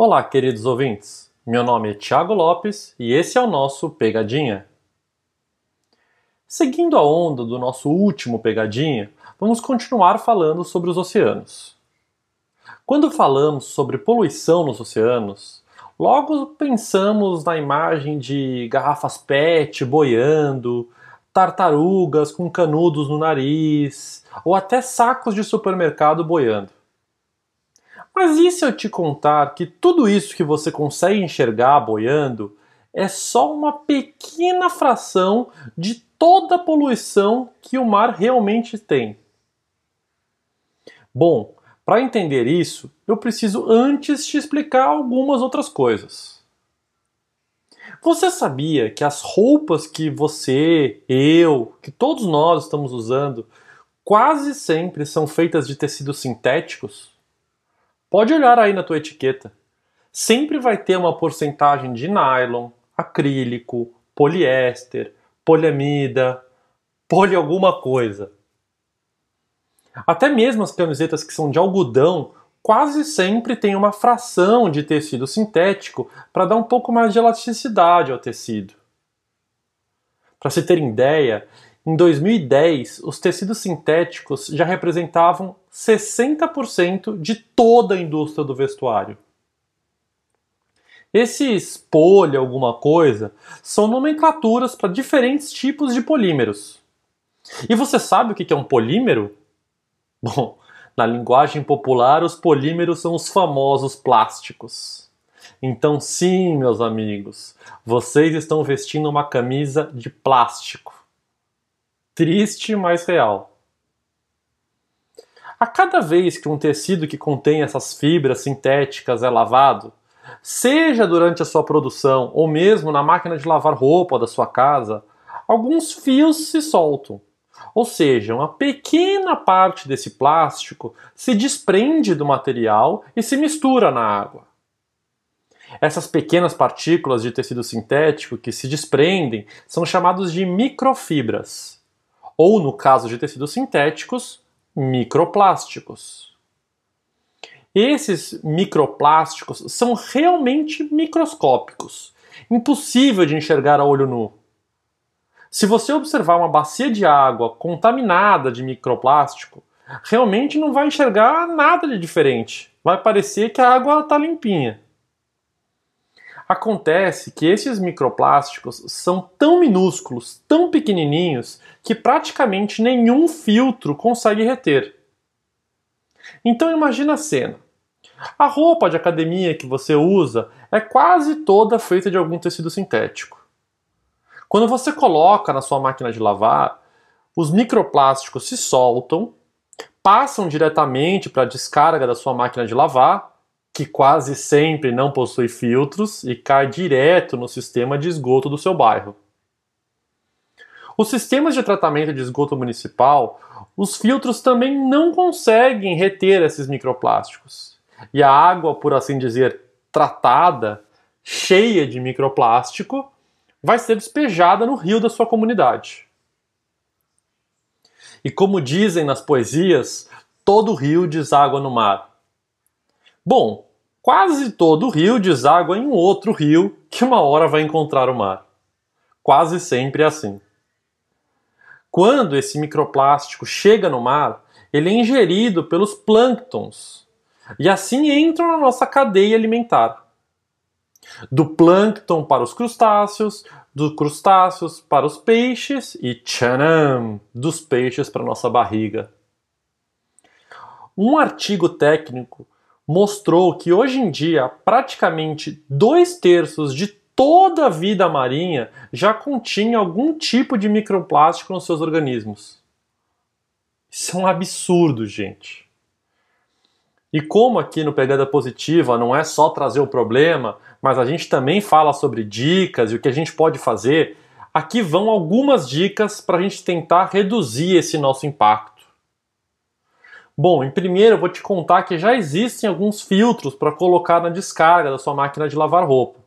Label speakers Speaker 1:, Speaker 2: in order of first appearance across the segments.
Speaker 1: Olá, queridos ouvintes. Meu nome é Thiago Lopes e esse é o nosso Pegadinha. Seguindo a onda do nosso último Pegadinha, vamos continuar falando sobre os oceanos. Quando falamos sobre poluição nos oceanos, logo pensamos na imagem de garrafas PET boiando, tartarugas com canudos no nariz, ou até sacos de supermercado boiando. Mas e se eu te contar que tudo isso que você consegue enxergar boiando é só uma pequena fração de toda a poluição que o mar realmente tem? Bom, para entender isso, eu preciso antes te explicar algumas outras coisas. Você sabia que as roupas que você, eu, que todos nós estamos usando, quase sempre são feitas de tecidos sintéticos? Pode olhar aí na tua etiqueta. Sempre vai ter uma porcentagem de nylon, acrílico, poliéster, poliamida, poli alguma coisa. Até mesmo as camisetas que são de algodão quase sempre tem uma fração de tecido sintético para dar um pouco mais de elasticidade ao tecido. Para se ter ideia, em 2010, os tecidos sintéticos já representavam 60% de toda a indústria do vestuário. Esses poli alguma coisa são nomenclaturas para diferentes tipos de polímeros. E você sabe o que é um polímero? Bom, na linguagem popular, os polímeros são os famosos plásticos. Então, sim, meus amigos, vocês estão vestindo uma camisa de plástico triste, mas real. A cada vez que um tecido que contém essas fibras sintéticas é lavado, seja durante a sua produção ou mesmo na máquina de lavar roupa da sua casa, alguns fios se soltam. Ou seja, uma pequena parte desse plástico se desprende do material e se mistura na água. Essas pequenas partículas de tecido sintético que se desprendem são chamados de microfibras ou, no caso de tecidos sintéticos, microplásticos. Esses microplásticos são realmente microscópicos, impossível de enxergar a olho nu. Se você observar uma bacia de água contaminada de microplástico, realmente não vai enxergar nada de diferente. Vai parecer que a água está limpinha. Acontece que esses microplásticos são tão minúsculos, tão pequenininhos, que praticamente nenhum filtro consegue reter. Então imagina a cena. A roupa de academia que você usa é quase toda feita de algum tecido sintético. Quando você coloca na sua máquina de lavar, os microplásticos se soltam, passam diretamente para a descarga da sua máquina de lavar que quase sempre não possui filtros e cai direto no sistema de esgoto do seu bairro. Os sistemas de tratamento de esgoto municipal, os filtros também não conseguem reter esses microplásticos. E a água, por assim dizer, tratada, cheia de microplástico, vai ser despejada no rio da sua comunidade. E como dizem nas poesias, todo rio deságua no mar. Bom, Quase todo rio deságua em um outro rio que uma hora vai encontrar o mar. Quase sempre é assim. Quando esse microplástico chega no mar, ele é ingerido pelos plânctons e assim entra na nossa cadeia alimentar. Do plâncton para os crustáceos, dos crustáceos para os peixes e tchanam, dos peixes para nossa barriga. Um artigo técnico mostrou que hoje em dia praticamente dois terços de toda a vida marinha já continha algum tipo de microplástico nos seus organismos. Isso é um absurdo, gente. E como aqui no Pegada Positiva não é só trazer o problema, mas a gente também fala sobre dicas e o que a gente pode fazer, aqui vão algumas dicas para a gente tentar reduzir esse nosso impacto. Bom, em primeiro eu vou te contar que já existem alguns filtros para colocar na descarga da sua máquina de lavar roupa.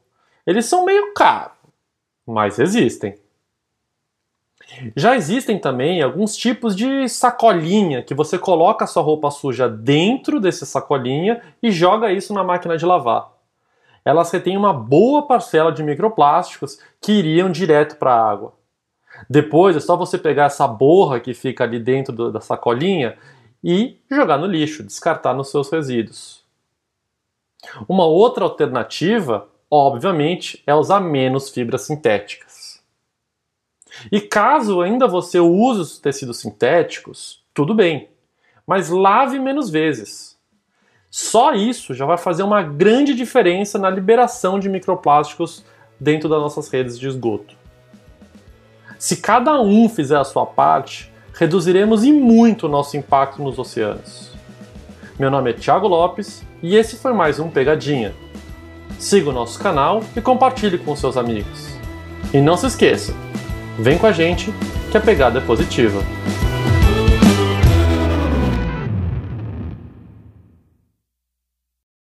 Speaker 1: Eles são meio caros, mas existem. Já existem também alguns tipos de sacolinha que você coloca a sua roupa suja dentro desse sacolinha e joga isso na máquina de lavar. Elas retêm uma boa parcela de microplásticos que iriam direto para a água. Depois é só você pegar essa borra que fica ali dentro do, da sacolinha e jogar no lixo, descartar nos seus resíduos. Uma outra alternativa, obviamente, é usar menos fibras sintéticas. E caso ainda você use os tecidos sintéticos, tudo bem, mas lave menos vezes. Só isso já vai fazer uma grande diferença na liberação de microplásticos dentro das nossas redes de esgoto. Se cada um fizer a sua parte, reduziremos em muito o nosso impacto nos oceanos. Meu nome é Thiago Lopes e esse foi mais um Pegadinha. Siga o nosso canal e compartilhe com seus amigos. E não se esqueça, Vem com a gente que a pegada é positiva.